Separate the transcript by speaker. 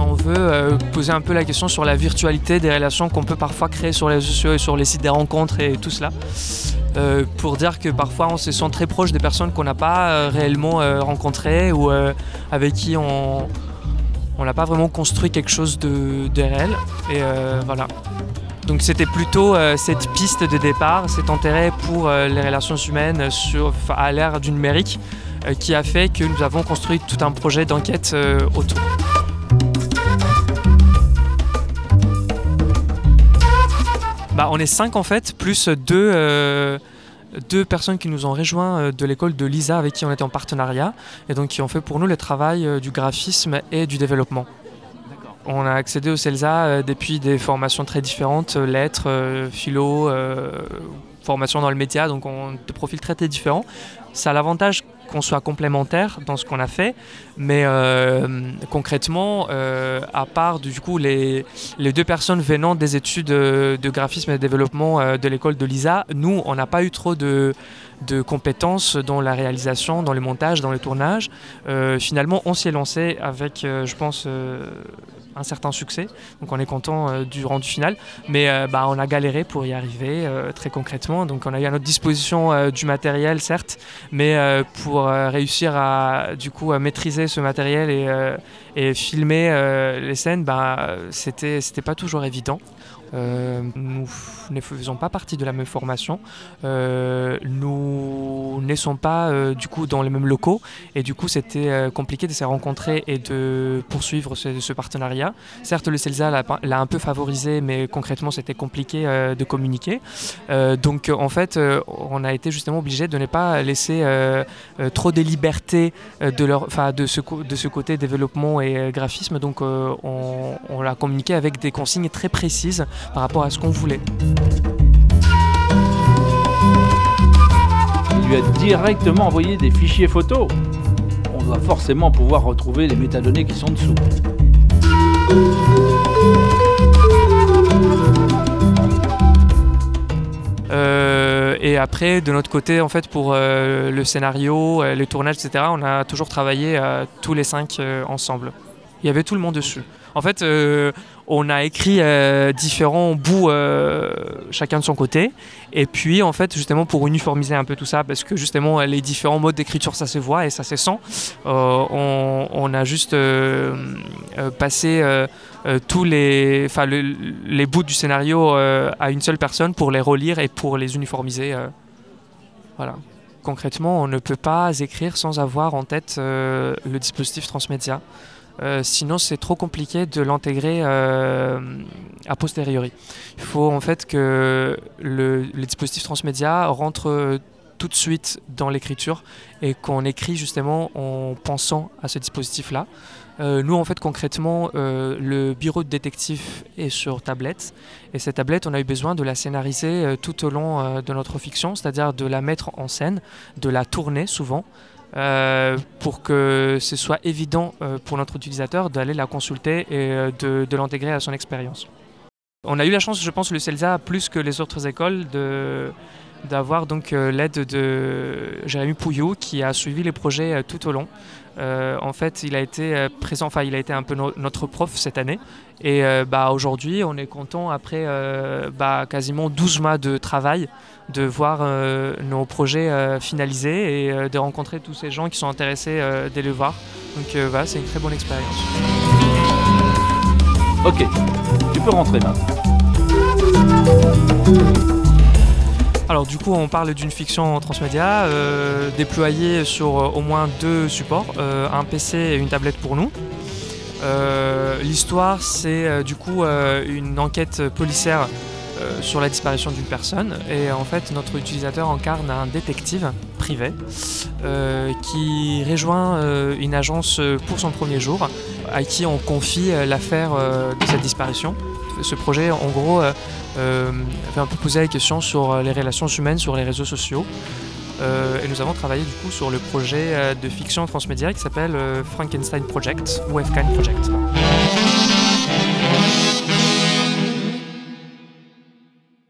Speaker 1: on veut poser un peu la question sur la virtualité des relations qu'on peut parfois créer sur les sociaux et sur les sites des rencontres et tout cela. pour dire que parfois on se sent très proche des personnes qu'on n'a pas réellement rencontrées ou avec qui on n'a pas vraiment construit quelque chose de, réel. Et voilà. Donc c'était plutôt euh, cette piste de départ, cet intérêt pour euh, les relations humaines sur, à l'ère du numérique euh, qui a fait que nous avons construit tout un projet d'enquête autour. Bah, on est cinq en fait, plus deux, deux personnes qui nous ont rejoints de l'école de Lisa avec qui on était en partenariat et donc qui ont fait pour nous le travail du graphisme et du développement. On a accédé au CELSA euh, depuis des formations très différentes, euh, lettres, euh, philo, formation dans le média, donc on des profils très très différents. Ça a l'avantage qu'on soit complémentaires dans ce qu'on a fait, mais concrètement, à part du coup les, deux personnes venant des études de graphisme et de développement de l'école de l'ISA, nous, on n'a pas eu trop de, de compétences dans la réalisation, dans le montage, dans le tournage. finalement, on s'y est lancé avec, je pense, un certain succès. Donc on est content euh, du rendu final. Mais euh, bah, on a galéré pour y arriver euh, très concrètement. Donc on a eu à notre disposition du matériel, certes, mais pour réussir à du coup maîtriser ce matériel et, filmer les scènes, bah, c'était pas toujours évident. Nous ne faisons pas partie de la même formation. Nous ne sommes pas euh, du coup dans les mêmes locaux et du coup c'était compliqué de se rencontrer et de poursuivre ce, partenariat. Certes le CELSA l'a un peu favorisé mais concrètement c'était compliqué de communiquer. donc en fait on a été justement obligé de ne pas laisser trop des libertés de, leur, de, ce, de ce côté développement et graphisme. Donc on, on l'a communiqué avec des consignes très précises par rapport à ce qu'on voulait.
Speaker 2: Lui a directement envoyé des fichiers photos. On doit forcément pouvoir retrouver les métadonnées qui sont dessous.
Speaker 1: Euh, et après, de notre côté, en fait, pour euh, le scénario, euh, les tournages, etc., on a toujours travaillé tous les cinq ensemble. Il y avait tout le monde dessus. En fait, on a écrit euh, différents bouts euh, chacun de son côté. Et puis en fait justement pour uniformiser un peu tout ça parce que justement les différents modes d'écriture ça se voit et ça se sent euh, on, a juste passé tous les, les bouts du scénario à une seule personne pour les relire et pour les uniformiser voilà. Concrètement on ne peut pas écrire sans avoir en tête le dispositif transmédia euh, sinon, c'est trop compliqué de l'intégrer euh, a posteriori. Il faut en fait que le, dispositif transmédia rentre tout de suite dans l'écriture et qu'on écrit justement en pensant à ce dispositif-là. Euh, nous, en fait, concrètement, le bureau de détective est sur tablette. Et cette tablette, on a eu besoin de la scénariser tout au long de notre fiction, c'est-à-dire de la mettre en scène, de la tourner souvent, euh, pour que ce soit évident euh, pour notre utilisateur d'aller la consulter et euh, de, de l'intégrer à son expérience. On a eu la chance, je pense, le CELSA, plus que les autres écoles, de, d'avoir donc l'aide de Jérémy Pouillou qui a suivi les projets tout au long. en fait, il a été présent, enfin, il a été un peu notre prof cette année. Et bah, aujourd'hui, on est content, après bah, quasiment 12 mois de travail, de voir euh, nos projets euh, finalisés et euh, de rencontrer tous ces gens qui sont intéressés de les voir. Donc voilà, c'est une très bonne expérience.
Speaker 2: Ok, tu peux rentrer maintenant.
Speaker 1: Alors du coup on parle d'une fiction transmédia déployée sur au moins deux supports, un PC et une tablette pour nous. L'histoire c'est du coup une enquête policière euh, sur la disparition d'une personne. Et en fait, notre utilisateur incarne un détective privé euh, qui rejoint euh, une agence pour son premier jour, à qui on confie l'affaire de cette disparition. Ce projet, en gros, fait un peu poser la question sur les relations humaines sur les réseaux sociaux. et nous avons travaillé du coup sur le projet de fiction transmédia qui s'appelle Frankenstein Project ou FKN Project.